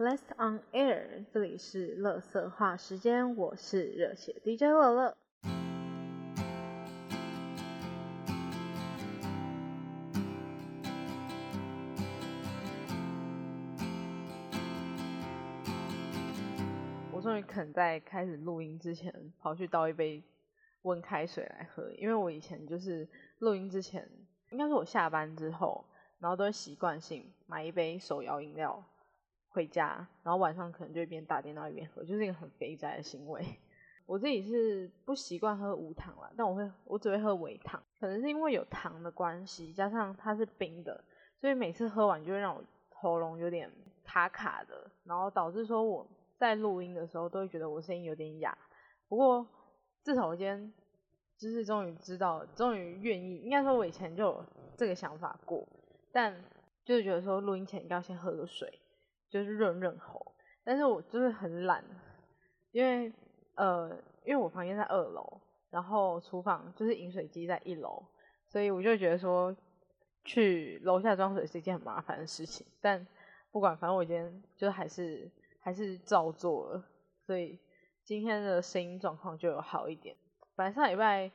Last on air，这里是乐色话时间，我是热血 DJ 乐乐。我终于肯在开始录音之前，跑去倒一杯温开水来喝，因为我以前就是录音之前，应该是我下班之后，然后都会习惯性买一杯手摇饮料。回家，然后晚上可能就一边打电脑一边喝，就是一个很肥宅的行为。我自己是不习惯喝无糖啦，但我会，我只会喝微糖，可能是因为有糖的关系，加上它是冰的，所以每次喝完就会让我喉咙有点卡卡的，然后导致说我在录音的时候都会觉得我声音有点哑。不过至少我今天就是终于知道，终于愿意，应该说我以前就有这个想法过，但就是觉得说录音前应该要先喝个水。就是润润喉，但是我就是很懒，因为呃，因为我房间在二楼，然后厨房就是饮水机在一楼，所以我就觉得说去楼下装水是一件很麻烦的事情。但不管，反正我今天就还是还是照做了，所以今天的声音状况就有好一点。本来上礼拜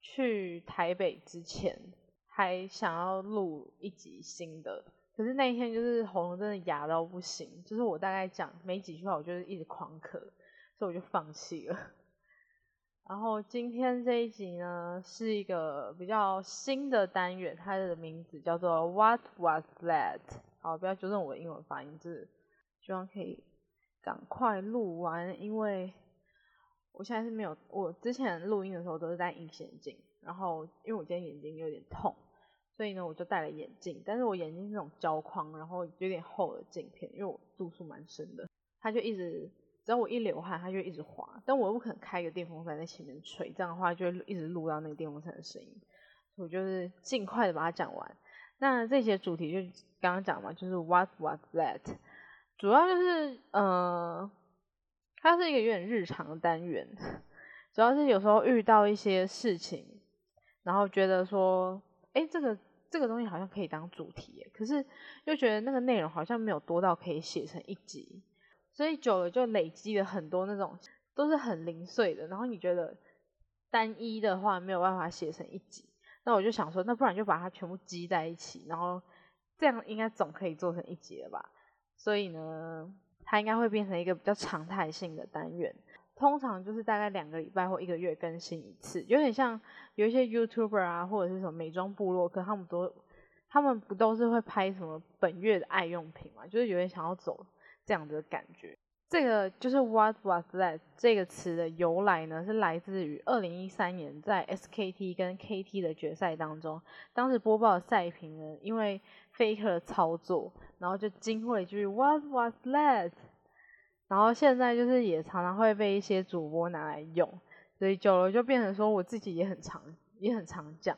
去台北之前，还想要录一集新的。可是那一天就是喉咙真的哑到不行，就是我大概讲没几句话，我就是一直狂咳，所以我就放弃了。然后今天这一集呢，是一个比较新的单元，它的名字叫做 What Was That？好，不要纠正我的英文发音，就是希望可以赶快录完，因为我现在是没有，我之前录音的时候都是戴隐形眼镜，然后因为我今天眼睛有点痛。所以呢，我就戴了眼镜，但是我眼睛是那种胶框，然后有点厚的镜片，因为我度数蛮深的，它就一直，只要我一流汗，它就一直滑，但我又不可能开个电风扇在前面吹，这样的话就会一直录到那个电风扇的声音，我就是尽快的把它讲完。那这些主题就刚刚讲嘛，就是 What was that？主要就是，呃，它是一个有点日常的单元，主要是有时候遇到一些事情，然后觉得说，哎，这个。这个东西好像可以当主题，可是又觉得那个内容好像没有多到可以写成一集，所以久了就累积了很多那种都是很零碎的，然后你觉得单一的话没有办法写成一集，那我就想说，那不然就把它全部积在一起，然后这样应该总可以做成一集了吧？所以呢，它应该会变成一个比较常态性的单元。通常就是大概两个礼拜或一个月更新一次，有点像有一些 YouTuber 啊，或者是什么美妆部落客，他们都他们不都是会拍什么本月的爱用品嘛？就是有点想要走这样的感觉。这个就是 What was that 这个词的由来呢？是来自于二零一三年在 SKT 跟 KT 的决赛当中，当时播报的赛评呢，因为 Faker 的操作，然后就惊呼了一句 What was that？然后现在就是也常常会被一些主播拿来用，所以久了就变成说我自己也很常也很常讲。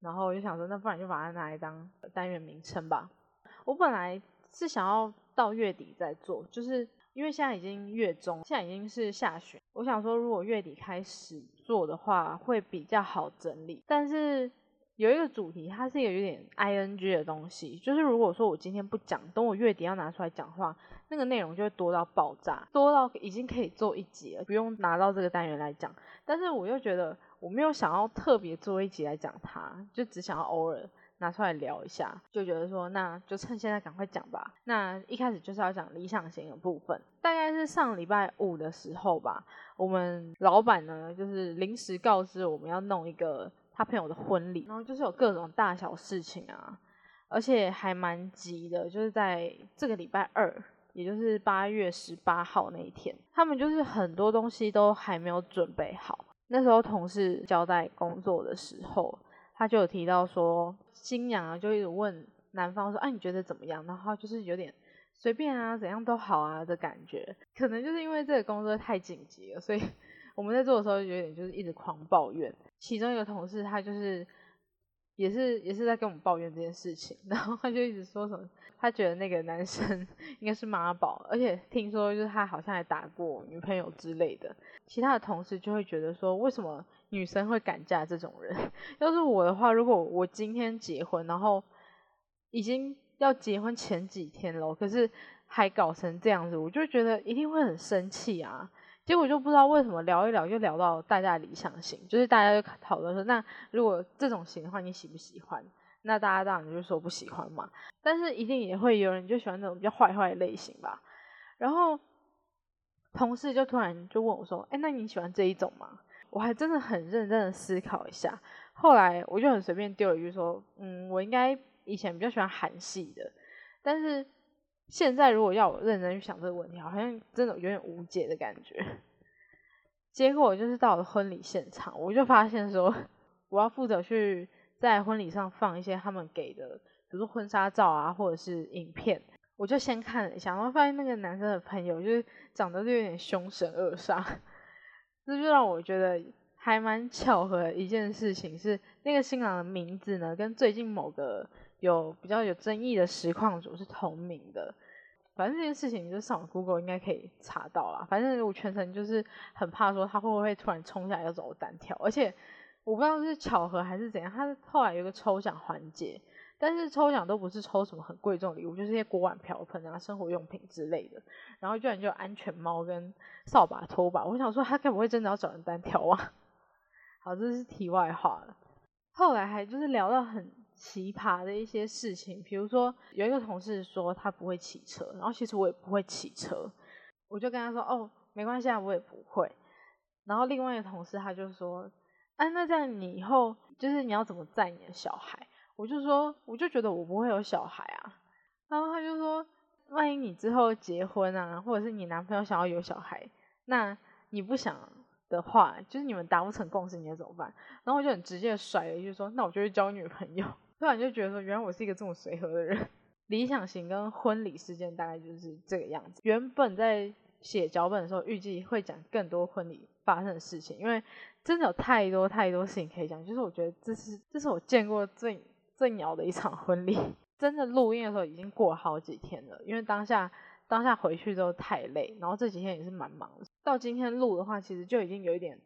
然后我就想说，那不然就把它拿来当单元名称吧。我本来是想要到月底再做，就是因为现在已经月中，现在已经是下旬。我想说，如果月底开始做的话，会比较好整理。但是有一个主题，它是一个有点 ing 的东西，就是如果说我今天不讲，等我月底要拿出来讲话。那个内容就会多到爆炸，多到已经可以做一集了，不用拿到这个单元来讲。但是我又觉得我没有想要特别做一集来讲它，就只想要偶尔拿出来聊一下，就觉得说那就趁现在赶快讲吧。那一开始就是要讲理想型的部分，大概是上礼拜五的时候吧，我们老板呢就是临时告知我们要弄一个他朋友的婚礼，然后就是有各种大小事情啊，而且还蛮急的，就是在这个礼拜二。也就是八月十八号那一天，他们就是很多东西都还没有准备好。那时候同事交代工作的时候，他就有提到说，新娘啊就一直问男方说：“哎，你觉得怎么样？”然后就是有点随便啊，怎样都好啊的感觉。可能就是因为这个工作太紧急了，所以我们在做的时候有点就是一直狂抱怨。其中一个同事他就是。也是也是在跟我们抱怨这件事情，然后他就一直说什么，他觉得那个男生应该是妈宝，而且听说就是他好像还打过女朋友之类的。其他的同事就会觉得说，为什么女生会敢嫁这种人？要是我的话，如果我今天结婚，然后已经要结婚前几天了，可是还搞成这样子，我就觉得一定会很生气啊。结果就不知道为什么聊一聊就聊到大家理想型，就是大家就讨论说，那如果这种型的话，你喜不喜欢？那大家当然就说不喜欢嘛。但是一定也会有人就喜欢那种比较坏坏的类型吧。然后同事就突然就问我说：“哎，那你喜欢这一种吗？”我还真的很认真的思考一下，后来我就很随便丢了一句说：“嗯，我应该以前比较喜欢韩系的，但是现在如果要我认真去想这个问题，好像真的有点无解的感觉。”结果就是到了婚礼现场，我就发现说，我要负责去在婚礼上放一些他们给的，比如婚纱照啊，或者是影片。我就先看了一下，然后发现那个男生的朋友就是长得就有点凶神恶煞，这就让我觉得还蛮巧合的一件事情是，那个新郎的名字呢跟最近某个有比较有争议的实况组是同名的。反正这件事情你就上 Google 应该可以查到啦。反正我全程就是很怕说他会不会突然冲下来要找我单挑，而且我不知道是巧合还是怎样，他后来有个抽奖环节。但是抽奖都不是抽什么很贵重礼物，就是些锅碗瓢盆啊、生活用品之类的。然后居然就安全帽跟扫把拖把，我想说他该不会真的要找人单挑啊？好，这是题外话了。后来还就是聊到很奇葩的一些事情，比如说有一个同事说他不会骑车，然后其实我也不会骑车，我就跟他说哦，没关系啊，我也不会。然后另外一个同事他就说，哎，那这样你以后就是你要怎么载你的小孩？我就说，我就觉得我不会有小孩啊，然后他就说，万一你之后结婚啊，或者是你男朋友想要有小孩，那你不想的话，就是你们达不成共识，你要怎么办？然后我就很直接甩了一句说，那我就去交女朋友。突然就觉得说，原来我是一个这么随和的人。理想型跟婚礼事件大概就是这个样子。原本在写脚本的时候，预计会讲更多婚礼发生的事情，因为真的有太多太多事情可以讲。就是我觉得这是这是我见过最。最鸟的一场婚礼，真的录音的时候已经过了好几天了，因为当下当下回去之后太累，然后这几天也是蛮忙的。到今天录的话，其实就已经有一点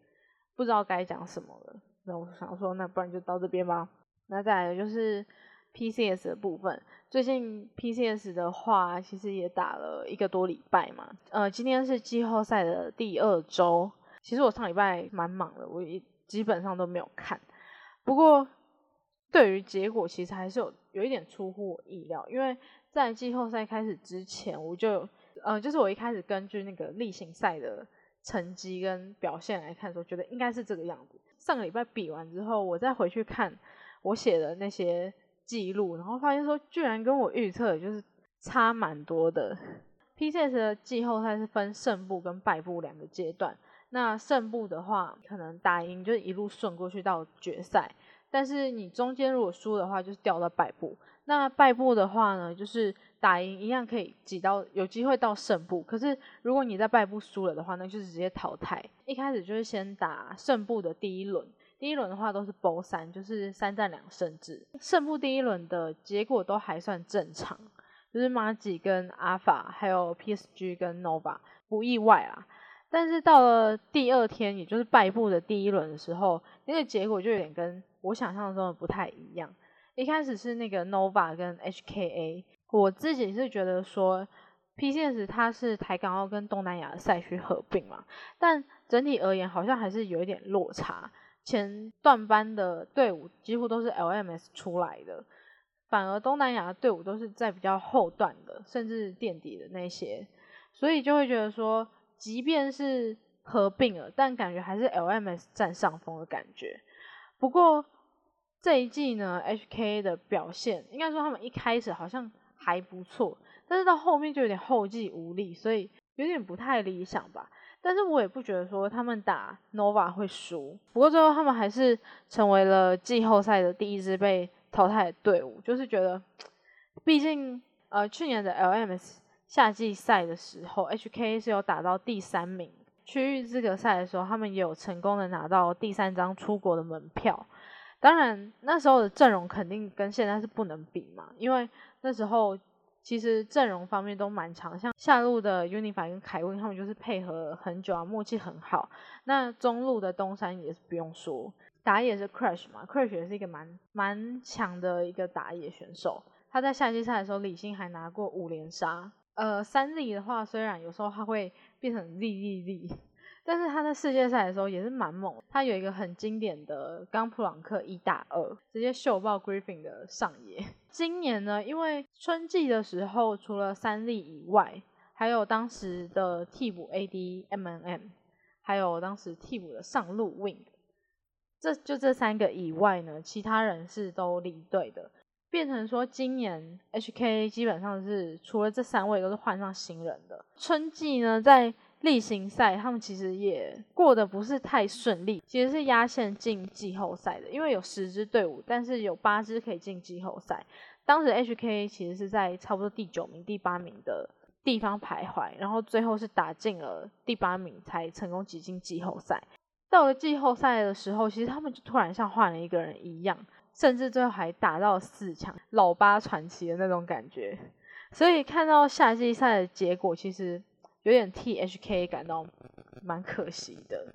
不知道该讲什么了。那我想说，那不然就到这边吧。那再来就是 PCS 的部分，最近 PCS 的话，其实也打了一个多礼拜嘛。呃，今天是季后赛的第二周，其实我上礼拜蛮忙的，我也基本上都没有看。不过。对于结果，其实还是有有一点出乎我意料，因为在季后赛开始之前，我就呃，就是我一开始根据那个例行赛的成绩跟表现来看的时候，觉得应该是这个样子。上个礼拜比完之后，我再回去看我写的那些记录，然后发现说，居然跟我预测就是差蛮多的。P.C.S 的季后赛是分胜部跟败部两个阶段，那胜部的话，可能打赢就一路顺过去到决赛。但是你中间如果输的话，就是掉到败部。那败部的话呢，就是打赢一样可以挤到有机会到胜部。可是如果你在败部输了的话，那就是直接淘汰。一开始就是先打胜部的第一轮，第一轮的话都是波三，就是三战两胜制。胜负第一轮的结果都还算正常，就是马吉跟阿法，还有 PSG 跟 Nova 不意外啊。但是到了第二天，也就是败部的第一轮的时候，那个结果就有点跟我想象中的不太一样。一开始是那个 Nova 跟 HKA，我自己是觉得说，PCS 它是台港澳跟东南亚的赛区合并嘛，但整体而言好像还是有一点落差。前段班的队伍几乎都是 LMS 出来的，反而东南亚的队伍都是在比较后段的，甚至垫底的那些，所以就会觉得说。即便是合并了，但感觉还是 LMS 占上风的感觉。不过这一季呢，HK 的表现应该说他们一开始好像还不错，但是到后面就有点后继无力，所以有点不太理想吧。但是我也不觉得说他们打 Nova 会输。不过最后他们还是成为了季后赛的第一支被淘汰的队伍，就是觉得，毕竟呃去年的 LMS。夏季赛的时候，HK 是有打到第三名。区域资格赛的时候，他们也有成功的拿到第三张出国的门票。当然，那时候的阵容肯定跟现在是不能比嘛，因为那时候其实阵容方面都蛮强，像下路的 Unify 跟凯文他们就是配合很久啊，默契很好。那中路的东山也是不用说，打野是 Crash 嘛，Crash 也是一个蛮蛮强的一个打野选手。他在夏季赛的时候，李信还拿过五连杀。呃，三力的话，虽然有时候他会变成力力力，但是他在世界赛的时候也是蛮猛。他有一个很经典的刚普朗克一打二，直接秀爆 Griffin 的上野。今年呢，因为春季的时候，除了三力以外，还有当时的替补 AD M N M，还有当时替补的上路 Wing，这就这三个以外呢，其他人是都离队的。变成说，今年 HK 基本上是除了这三位都是换上新人的。春季呢，在例行赛他们其实也过得不是太顺利，其实是压线进季后赛的，因为有十支队伍，但是有八支可以进季后赛。当时 HK 其实是在差不多第九名、第八名的地方徘徊，然后最后是打进了第八名才成功挤进季后赛。到了季后赛的时候，其实他们就突然像换了一个人一样。甚至最后还打到四强，老八传奇的那种感觉。所以看到夏季赛的结果，其实有点替 HK 感到蛮可惜的。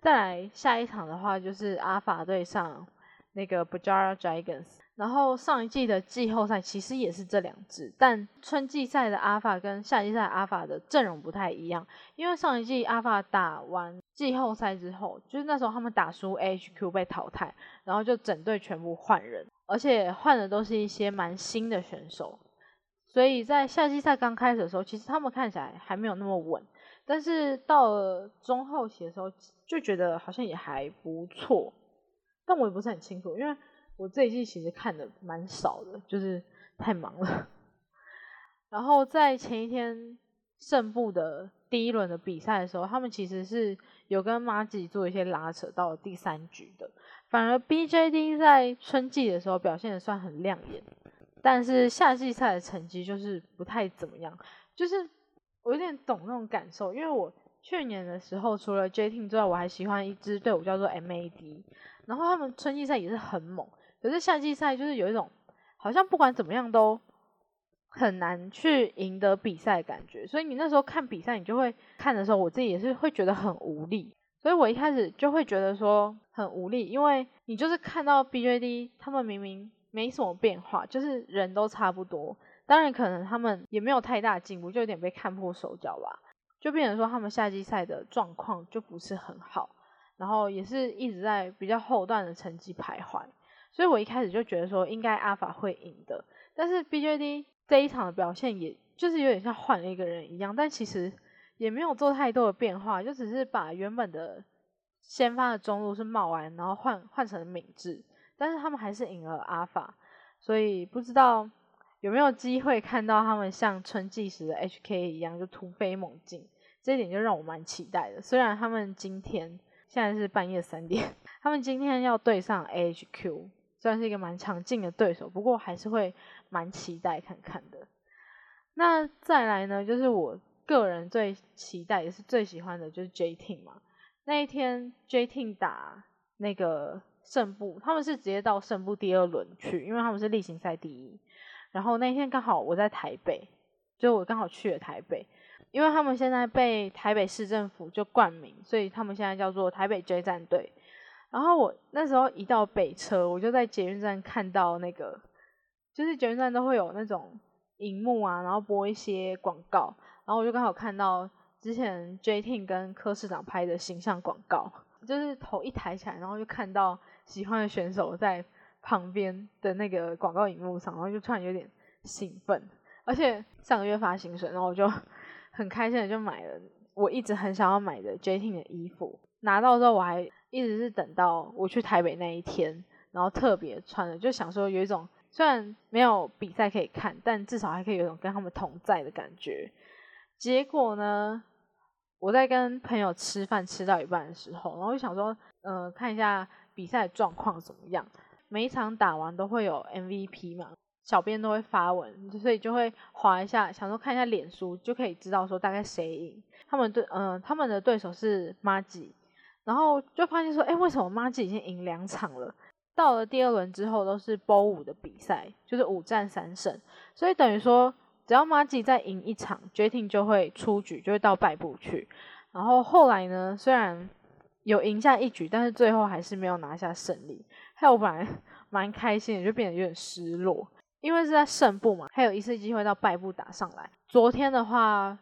再来下一场的话，就是阿法对上那个 Bajara Dragons。然后上一季的季后赛其实也是这两支，但春季赛的阿法跟夏季赛阿法的阵容不太一样，因为上一季阿法打完季后赛之后，就是那时候他们打输 HQ 被淘汰，然后就整队全部换人，而且换的都是一些蛮新的选手，所以在夏季赛刚开始的时候，其实他们看起来还没有那么稳，但是到了中后期的时候，就觉得好像也还不错，但我也不是很清楚，因为。我这一季其实看的蛮少的，就是太忙了。然后在前一天胜部的第一轮的比赛的时候，他们其实是有跟马吉做一些拉扯，到了第三局的。反而 BJD 在春季的时候表现的算很亮眼，但是夏季赛的成绩就是不太怎么样。就是我有点懂那种感受，因为我去年的时候除了 J Team 之外，我还喜欢一支队伍叫做 MAD，然后他们春季赛也是很猛。可是夏季赛就是有一种好像不管怎么样都很难去赢得比赛的感觉，所以你那时候看比赛，你就会看的时候，我自己也是会觉得很无力。所以我一开始就会觉得说很无力，因为你就是看到 BJD 他们明明没什么变化，就是人都差不多，当然可能他们也没有太大进步，就有点被看破手脚吧，就变成说他们夏季赛的状况就不是很好，然后也是一直在比较后段的成绩徘徊。所以我一开始就觉得说应该阿法会赢的，但是 BJD 这一场的表现也就是有点像换了一个人一样，但其实也没有做太多的变化，就只是把原本的先发的中路是茂安，然后换换成了敏智，但是他们还是赢了阿法，所以不知道有没有机会看到他们像春季时的 HK 一样就突飞猛进，这一点就让我蛮期待的。虽然他们今天现在是半夜三点，他们今天要对上 HQ。算是一个蛮强劲的对手，不过还是会蛮期待看看的。那再来呢，就是我个人最期待也是最喜欢的，就是 J Team 嘛。那一天 J Team 打那个胜部，他们是直接到胜部第二轮去，因为他们是例行赛第一。然后那天刚好我在台北，就我刚好去了台北，因为他们现在被台北市政府就冠名，所以他们现在叫做台北 J 战队。然后我那时候一到北车，我就在捷运站看到那个，就是捷运站都会有那种荧幕啊，然后播一些广告，然后我就刚好看到之前 J Team 跟柯市长拍的形象广告，就是头一抬起来，然后就看到喜欢的选手在旁边的那个广告荧幕上，然后就突然有点兴奋，而且上个月发薪水，然后我就很开心的就买了我一直很想要买的 J T 的衣服，拿到之后我还。一直是等到我去台北那一天，然后特别穿的，就想说有一种虽然没有比赛可以看，但至少还可以有一种跟他们同在的感觉。结果呢，我在跟朋友吃饭吃到一半的时候，然后就想说，嗯，看一下比赛状况怎么样。每一场打完都会有 MVP 嘛，小编都会发文，所以就会划一下，想说看一下脸书就可以知道说大概谁赢。他们对，嗯，他们的对手是 m a g i。然后就发现说，哎，为什么马吉已经赢两场了？到了第二轮之后都是波五的比赛，就是五战三胜，所以等于说，只要马吉再赢一场，决定就会出局，就会到败部去。然后后来呢，虽然有赢下一局，但是最后还是没有拿下胜利。还有我本来 蛮开心的，就变得有点失落，因为是在胜部嘛，还有一次机会到败部打上来。昨天的话，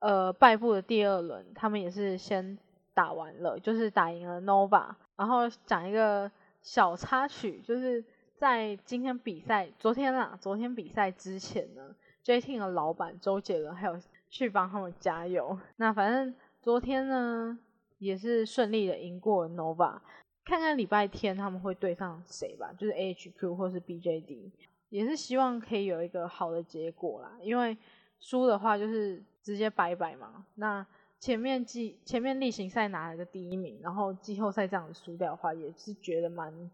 呃，败部的第二轮，他们也是先打完了，就是打赢了 Nova。然后讲一个小插曲，就是在今天比赛，昨天啦，昨天比赛之前呢，JT 的老板周杰伦还有去帮他们加油。那反正昨天呢，也是顺利的赢过 Nova。看看礼拜天他们会对上谁吧，就是 AHQ 或是 BJD。也是希望可以有一个好的结果啦，因为输的话就是直接拜拜嘛。那前面季前面例行赛拿了个第一名，然后季后赛这样子输掉的话，也是觉得蛮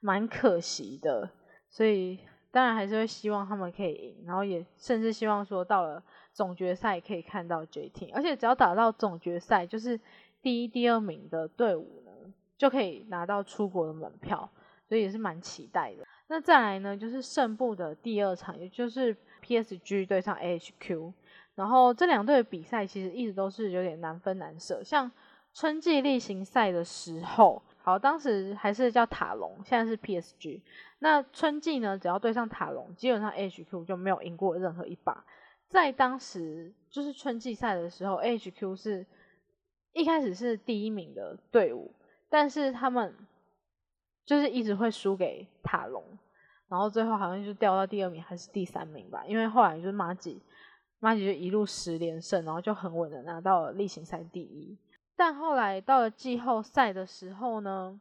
蛮可惜的。所以当然还是会希望他们可以赢，然后也甚至希望说到了总决赛可以看到 JT，而且只要打到总决赛，就是第一、第二名的队伍呢，就可以拿到出国的门票，所以也是蛮期待的。那再来呢，就是胜部的第二场，也就是 PSG 对上 HQ，然后这两队的比赛其实一直都是有点难分难舍。像春季例行赛的时候，好，当时还是叫塔隆，现在是 PSG。那春季呢，只要对上塔隆，基本上 HQ 就没有赢过任何一把。在当时就是春季赛的时候，HQ 是一开始是第一名的队伍，但是他们就是一直会输给塔隆。然后最后好像就掉到第二名还是第三名吧，因为后来就是马吉，马吉就一路十连胜，然后就很稳的拿到了例行赛第一。但后来到了季后赛的时候呢，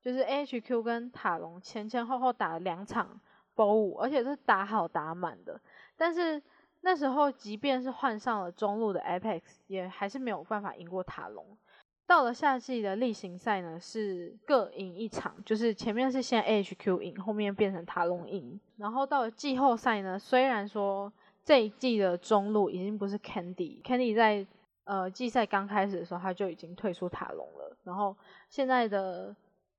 就是 H Q 跟塔隆前前后后打了两场 BO 五，而且是打好打满的。但是那时候即便是换上了中路的 Apex，也还是没有办法赢过塔隆。到了夏季的例行赛呢，是各赢一场，就是前面是先 HQ 赢，后面变成塔隆赢。然后到了季后赛呢，虽然说这一季的中路已经不是 Candy，Candy 在呃季赛刚开始的时候他就已经退出塔隆了。然后现在的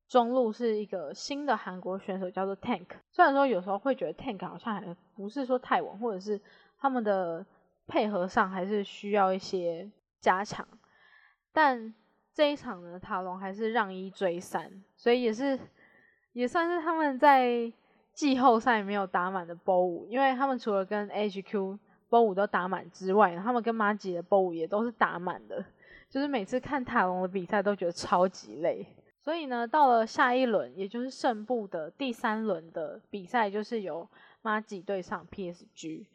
中路是一个新的韩国选手，叫做 Tank。虽然说有时候会觉得 Tank 好像还不是说太稳，或者是他们的配合上还是需要一些加强，但。这一场呢，塔隆还是让一追三，所以也是也算是他们在季后赛没有打满的波五，因为他们除了跟 HQ 波五都打满之外，他们跟马吉的波五也都是打满的，就是每次看塔隆的比赛都觉得超级累。所以呢，到了下一轮，也就是胜部的第三轮的比赛，就是由马吉对上 PSG。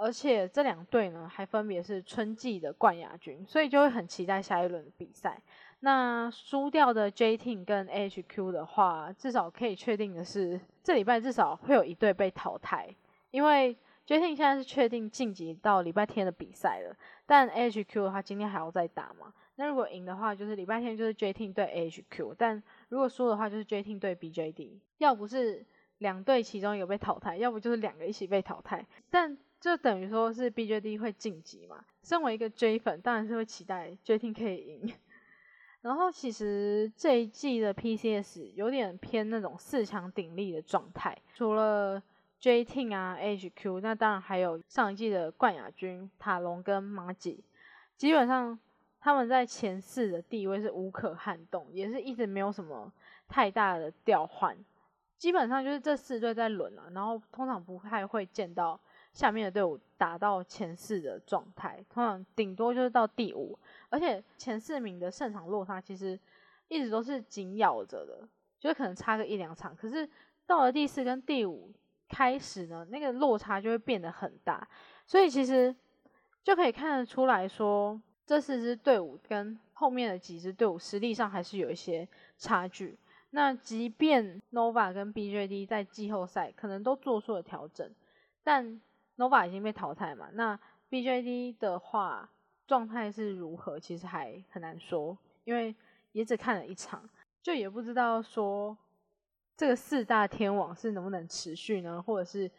而且这两队呢，还分别是春季的冠亚军，所以就会很期待下一轮的比赛。那输掉的 J Team 跟 HQ 的话，至少可以确定的是，这礼拜至少会有一队被淘汰，因为 J Team 现在是确定晋级到礼拜天的比赛了。但 HQ 的话，今天还要再打嘛？那如果赢的话，就是礼拜天就是 J Team 对 HQ；但如果输的话，就是 J Team 对 BJD。要不是两队其中有被淘汰，要不就是两个一起被淘汰。但就等于说是 BJD 会晋级嘛？身为一个 J 粉，当然是会期待 J Team 可以赢。然后其实这一季的 PCS 有点偏那种四强鼎立的状态，除了 J Team 啊 HQ，那当然还有上一季的冠亚军塔隆跟马吉，基本上他们在前四的地位是无可撼动，也是一直没有什么太大的调换，基本上就是这四队在轮啊，然后通常不太会见到。下面的队伍打到前四的状态，通常顶多就是到第五，而且前四名的胜场落差其实一直都是紧咬着的，就是可能差个一两场。可是到了第四跟第五开始呢，那个落差就会变得很大，所以其实就可以看得出来说，这四支队伍跟后面的几支队伍实力上还是有一些差距。那即便 Nova 跟 BJD 在季后赛可能都做出了调整，但 Nova 已经被淘汰嘛？那 BJD 的话状态是如何？其实还很难说，因为也只看了一场，就也不知道说这个四大天王是能不能持续呢？或者是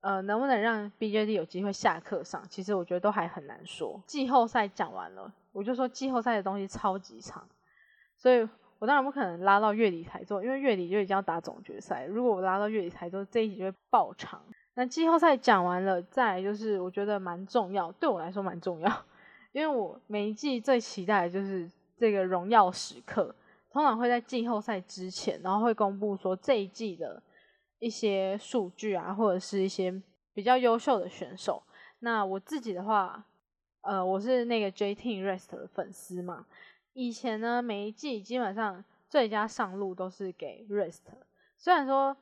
呃能不能让 BJD 有机会下课上？其实我觉得都还很难说。季后赛讲完了，我就说季后赛的东西超级长，所以我当然不可能拉到月底才做，因为月底就已经要打总决赛。如果我拉到月底才做，这一集就会爆长。那季后赛讲完了，再就是我觉得蛮重要，对我来说蛮重要，因为我每一季最期待的就是这个荣耀时刻，通常会在季后赛之前，然后会公布说这一季的一些数据啊，或者是一些比较优秀的选手。那我自己的话，呃，我是那个 J Team Rest 的粉丝嘛。以前呢，每一季基本上最佳上路都是给 Rest，虽然说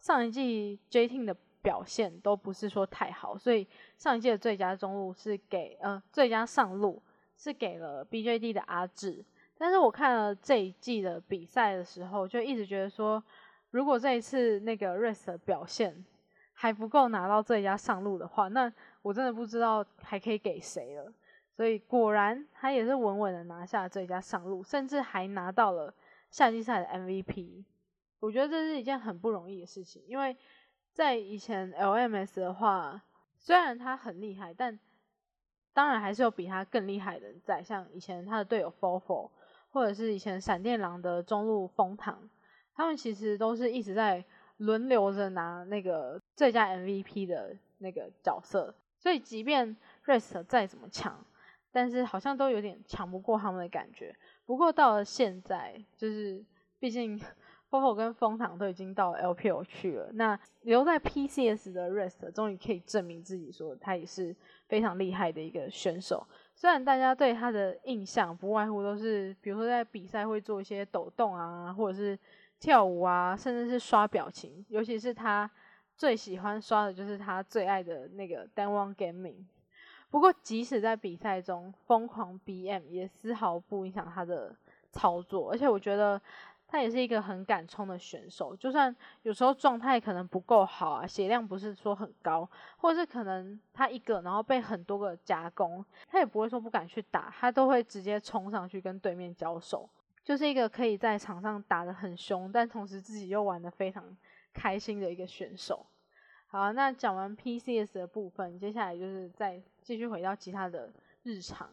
上一季 J Team 的表现都不是说太好，所以上一季的最佳中路是给呃最佳上路是给了 BJD 的阿志。但是我看了这一季的比赛的时候，就一直觉得说，如果这一次那个 Rest 的表现还不够拿到最佳上路的话，那我真的不知道还可以给谁了。所以果然他也是稳稳的拿下最佳上路，甚至还拿到了夏季赛的 MVP。我觉得这是一件很不容易的事情，因为在以前 LMS 的话，虽然他很厉害，但当然还是有比他更厉害的人在，像以前他的队友 Fofo，或者是以前闪电狼的中路风堂，他们其实都是一直在轮流着拿那个最佳 MVP 的那个角色。所以即便 Rest 再怎么强，但是好像都有点抢不过他们的感觉。不过到了现在，就是毕竟 Fofo 跟风糖都已经到 LPL 去了，那留在 PCS 的 Rest 终于可以证明自己，说他也是非常厉害的一个选手。虽然大家对他的印象不外乎都是，比如说在比赛会做一些抖动啊，或者是跳舞啊，甚至是刷表情，尤其是他最喜欢刷的就是他最爱的那个 Dawn Gaming。不过，即使在比赛中疯狂 BM，也丝毫不影响他的操作。而且，我觉得他也是一个很敢冲的选手。就算有时候状态可能不够好啊，血量不是说很高，或者是可能他一个然后被很多个夹攻，他也不会说不敢去打，他都会直接冲上去跟对面交手。就是一个可以在场上打得很凶，但同时自己又玩得非常开心的一个选手。好，那讲完 PCS 的部分，接下来就是再继续回到其他的日常。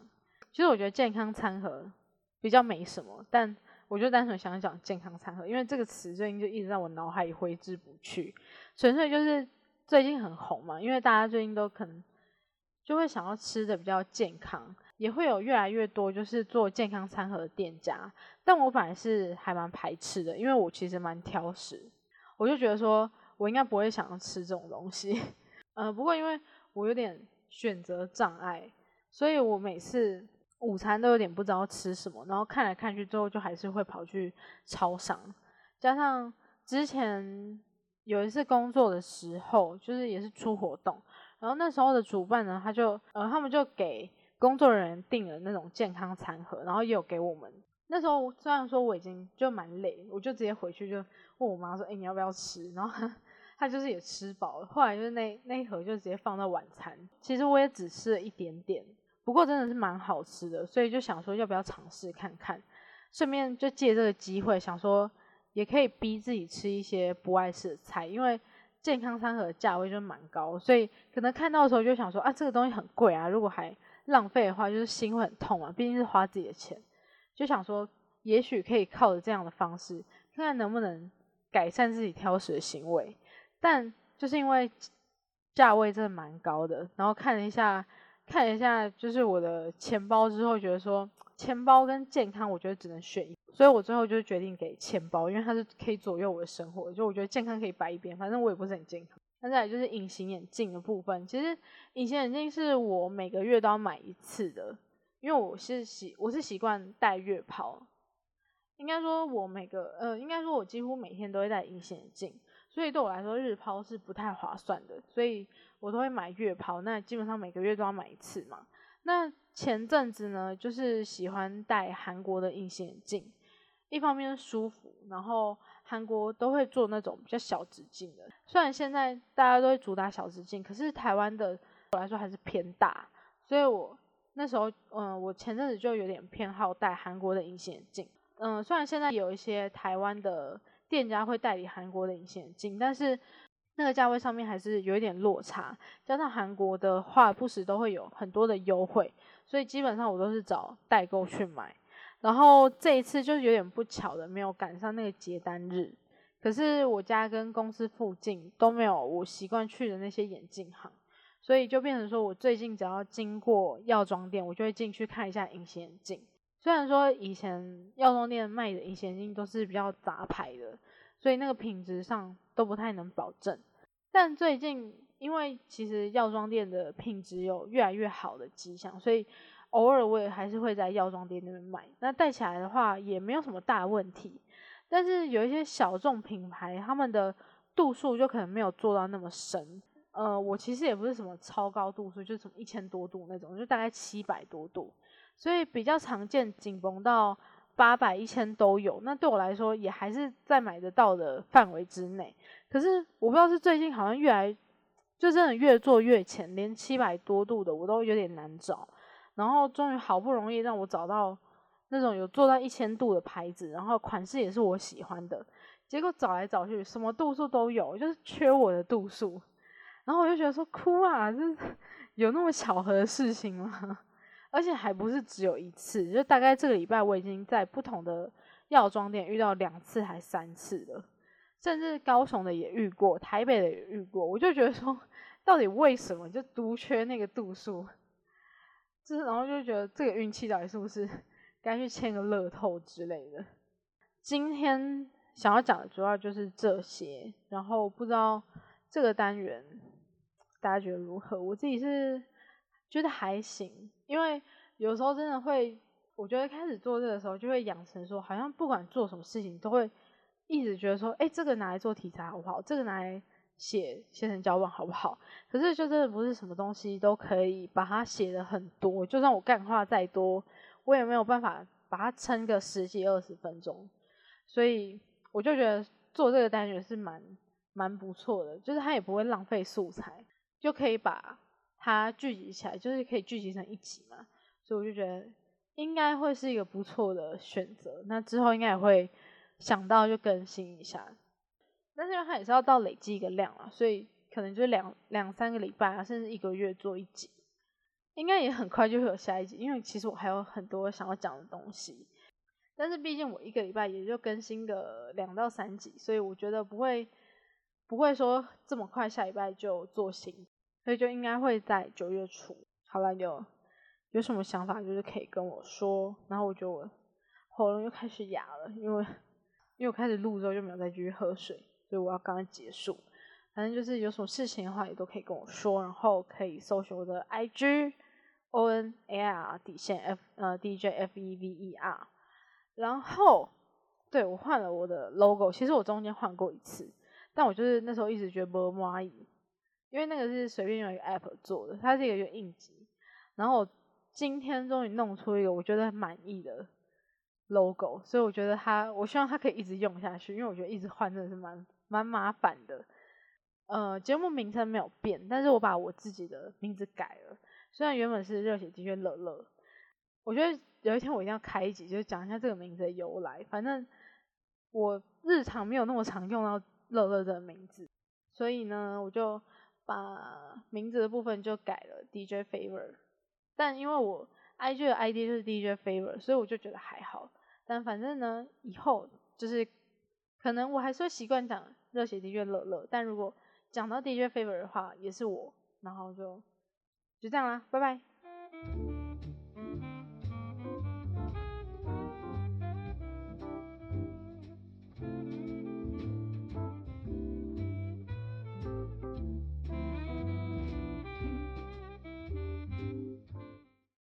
其实我觉得健康餐盒比较没什么，但我就单纯想讲健康餐盒，因为这个词最近就一直在我脑海里挥之不去。纯粹就是最近很红嘛，因为大家最近都可能就会想要吃的比较健康，也会有越来越多就是做健康餐盒的店家。但我本来是还蛮排斥的，因为我其实蛮挑食，我就觉得说。我应该不会想要吃这种东西，呃，不过因为我有点选择障碍，所以我每次午餐都有点不知道吃什么，然后看来看去之后就还是会跑去超商。加上之前有一次工作的时候，就是也是出活动，然后那时候的主办呢，他就呃他们就给工作人员订了那种健康餐盒，然后也有给我们。那时候虽然说我已经就蛮累，我就直接回去就问我妈说：“哎，你要不要吃？”然后。他就是也吃饱了，后来就是那那一盒就直接放到晚餐。其实我也只吃了一点点，不过真的是蛮好吃的，所以就想说要不要尝试看看，顺便就借这个机会想说也可以逼自己吃一些不爱吃的菜，因为健康餐盒价位就蛮高，所以可能看到的时候就想说啊这个东西很贵啊，如果还浪费的话，就是心会很痛啊，毕竟是花自己的钱，就想说也许可以靠着这样的方式，看看能不能改善自己挑食的行为。但就是因为价位真的蛮高的，然后看了一下，看一下，就是我的钱包之后，觉得说钱包跟健康，我觉得只能选一，所以我最后就决定给钱包，因为它是可以左右我的生活，就我觉得健康可以摆一边，反正我也不是很健康。那再来就是隐形眼镜的部分，其实隐形眼镜是我每个月都要买一次的，因为我是习我是习惯戴月抛，应该说我每个呃，应该说我几乎每天都会戴隐形眼镜。所以对我来说，日抛是不太划算的，所以我都会买月抛。那基本上每个月都要买一次嘛。那前阵子呢，就是喜欢戴韩国的隐形眼镜，一方面舒服，然后韩国都会做那种比较小直径的。虽然现在大家都会主打小直径，可是台湾的我来说还是偏大，所以我那时候，嗯，我前阵子就有点偏好戴韩国的隐形眼镜。嗯，虽然现在有一些台湾的。店家会代理韩国的隐形眼镜，但是那个价位上面还是有一点落差。加上韩国的话，不时都会有很多的优惠，所以基本上我都是找代购去买。然后这一次就是有点不巧的，没有赶上那个结单日。可是我家跟公司附近都没有我习惯去的那些眼镜行，所以就变成说我最近只要经过药妆店，我就会进去看一下隐形眼镜。虽然说以前药妆店卖的隐形眼镜都是比较杂牌的，所以那个品质上都不太能保证。但最近因为其实药妆店的品质有越来越好的迹象，所以偶尔我也还是会在药妆店那边买。那戴起来的话也没有什么大问题。但是有一些小众品牌，他们的度数就可能没有做到那么深。呃，我其实也不是什么超高度数，就是什么一千多度那种，就大概七百多度，所以比较常见紧绷到八百、一千都有。那对我来说也还是在买得到的范围之内。可是我不知道是最近好像越来就真的越做越浅，连七百多度的我都有点难找。然后终于好不容易让我找到。那种有做到一千度的牌子，然后款式也是我喜欢的，结果找来找去，什么度数都有，就是缺我的度数。然后我就觉得说，哭啊，这有那么巧合的事情吗？而且还不是只有一次，就大概这个礼拜我已经在不同的药妆店遇到两次还三次了，甚至高雄的也遇过，台北的也遇过。我就觉得说，到底为什么就独缺那个度数？就是然后就觉得这个运气到底是不是？该去签个乐透之类的。今天想要讲的主要就是这些，然后不知道这个单元大家觉得如何？我自己是觉得还行，因为有时候真的会，我觉得开始做这个时候就会养成说，好像不管做什么事情都会一直觉得说，哎，这个拿来做题材好不好？这个拿来写写成脚本好不好？可是就真的不是什么东西都可以把它写的很多，就算我干话再多。我也没有办法把它撑个十几二十分钟，所以我就觉得做这个单元是蛮蛮不错的，就是它也不会浪费素材，就可以把它聚集起来，就是可以聚集成一集嘛，所以我就觉得应该会是一个不错的选择。那之后应该也会想到就更新一下，但是因为它也是要到累积一个量啊，所以可能就两两三个礼拜啊，甚至一个月做一集。应该也很快就会有下一集，因为其实我还有很多想要讲的东西，但是毕竟我一个礼拜也就更新个两到三集，所以我觉得不会不会说这么快下礼拜就做新，所以就应该会在九月初。好了，有有什么想法就是可以跟我说，然后我觉得我喉咙又开始哑了，因为因为我开始录之后就没有再继续喝水，所以我要刚刚结束。反正就是有什么事情的话也都可以跟我说，然后可以搜寻我的 IG。O N A R 底线 F 呃 D J F E V E R，然后对我换了我的 logo，其实我中间换过一次，但我就是那时候一直觉得不满意，因为那个是随便用一个 app 做的，它是一个应急，然后我今天终于弄出一个我觉得满意的 logo，所以我觉得它，我希望它可以一直用下去，因为我觉得一直换真的是蛮蛮麻烦的。呃，节目名称没有变，但是我把我自己的名字改了。虽然原本是热血的确乐乐，我觉得有一天我一定要开一集，就是讲一下这个名字的由来。反正我日常没有那么常用到乐乐这个名字，所以呢，我就把名字的部分就改了 DJ Favor。但因为我 IG 的 ID 就是 DJ Favor，所以我就觉得还好。但反正呢，以后就是可能我还是会习惯讲热血的确乐乐，但如果讲到 DJ Favor 的话，也是我，然后就。就这样啦，拜拜。